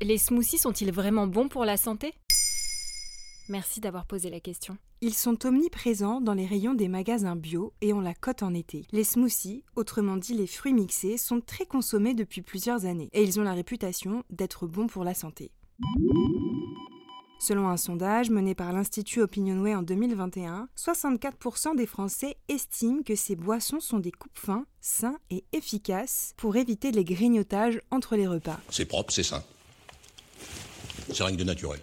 Les smoothies sont-ils vraiment bons pour la santé? Merci d'avoir posé la question. Ils sont omniprésents dans les rayons des magasins bio et on la cote en été. Les smoothies, autrement dit les fruits mixés, sont très consommés depuis plusieurs années et ils ont la réputation d'être bons pour la santé. Selon un sondage mené par l'Institut Opinionway en 2021, 64% des Français estiment que ces boissons sont des coupes-fins sains et efficaces pour éviter les grignotages entre les repas. C'est propre, c'est sain. C'est rien que de naturel.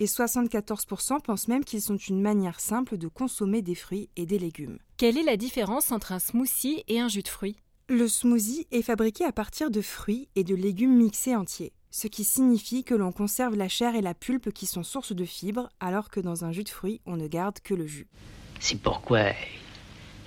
Et 74% pensent même qu'ils sont une manière simple de consommer des fruits et des légumes. Quelle est la différence entre un smoothie et un jus de fruits? Le smoothie est fabriqué à partir de fruits et de légumes mixés entiers, ce qui signifie que l'on conserve la chair et la pulpe qui sont sources de fibres, alors que dans un jus de fruits, on ne garde que le jus. C'est pourquoi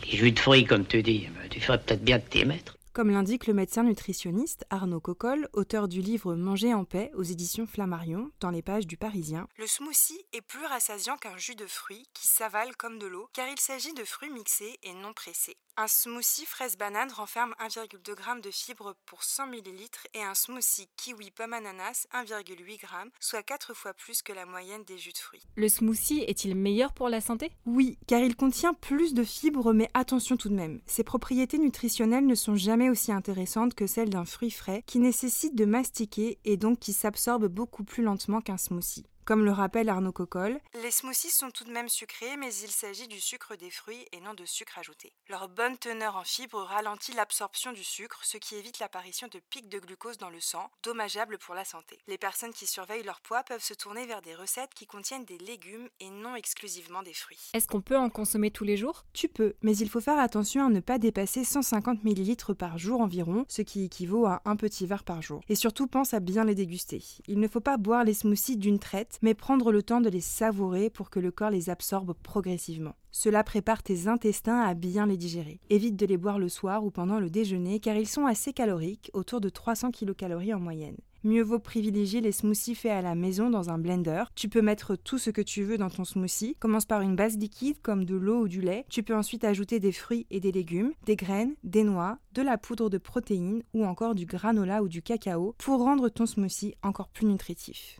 les jus de fruits, comme tu dis, tu ferais peut-être bien de t'y mettre. Comme l'indique le médecin nutritionniste Arnaud Cocolle, auteur du livre Manger en paix aux éditions Flammarion, dans les pages du Parisien, le smoothie est plus rassasiant qu'un jus de fruits qui s'avale comme de l'eau, car il s'agit de fruits mixés et non pressés. Un smoothie fraise-banane renferme 1,2 g de fibres pour 100 ml et un smoothie kiwi pomme ananas 1,8 g, soit 4 fois plus que la moyenne des jus de fruits. Le smoothie est-il meilleur pour la santé? Oui, car il contient plus de fibres, mais attention tout de même, ses propriétés nutritionnelles ne sont jamais aussi intéressantes que celles d'un fruit frais qui nécessite de mastiquer et donc qui s'absorbe beaucoup plus lentement qu'un smoothie. Comme le rappelle Arnaud Cocolle, les smoothies sont tout de même sucrés, mais il s'agit du sucre des fruits et non de sucre ajouté. Leur bonne teneur en fibres ralentit l'absorption du sucre, ce qui évite l'apparition de pics de glucose dans le sang, dommageable pour la santé. Les personnes qui surveillent leur poids peuvent se tourner vers des recettes qui contiennent des légumes et non exclusivement des fruits. Est-ce qu'on peut en consommer tous les jours? Tu peux, mais il faut faire attention à ne pas dépasser 150 ml par jour environ, ce qui équivaut à un petit verre par jour. Et surtout, pense à bien les déguster. Il ne faut pas boire les smoothies d'une traite, mais prendre le temps de les savourer pour que le corps les absorbe progressivement. Cela prépare tes intestins à bien les digérer. Évite de les boire le soir ou pendant le déjeuner car ils sont assez caloriques, autour de 300 kcal en moyenne. Mieux vaut privilégier les smoothies faits à la maison dans un blender. Tu peux mettre tout ce que tu veux dans ton smoothie. Commence par une base liquide comme de l'eau ou du lait. Tu peux ensuite ajouter des fruits et des légumes, des graines, des noix, de la poudre de protéines ou encore du granola ou du cacao pour rendre ton smoothie encore plus nutritif.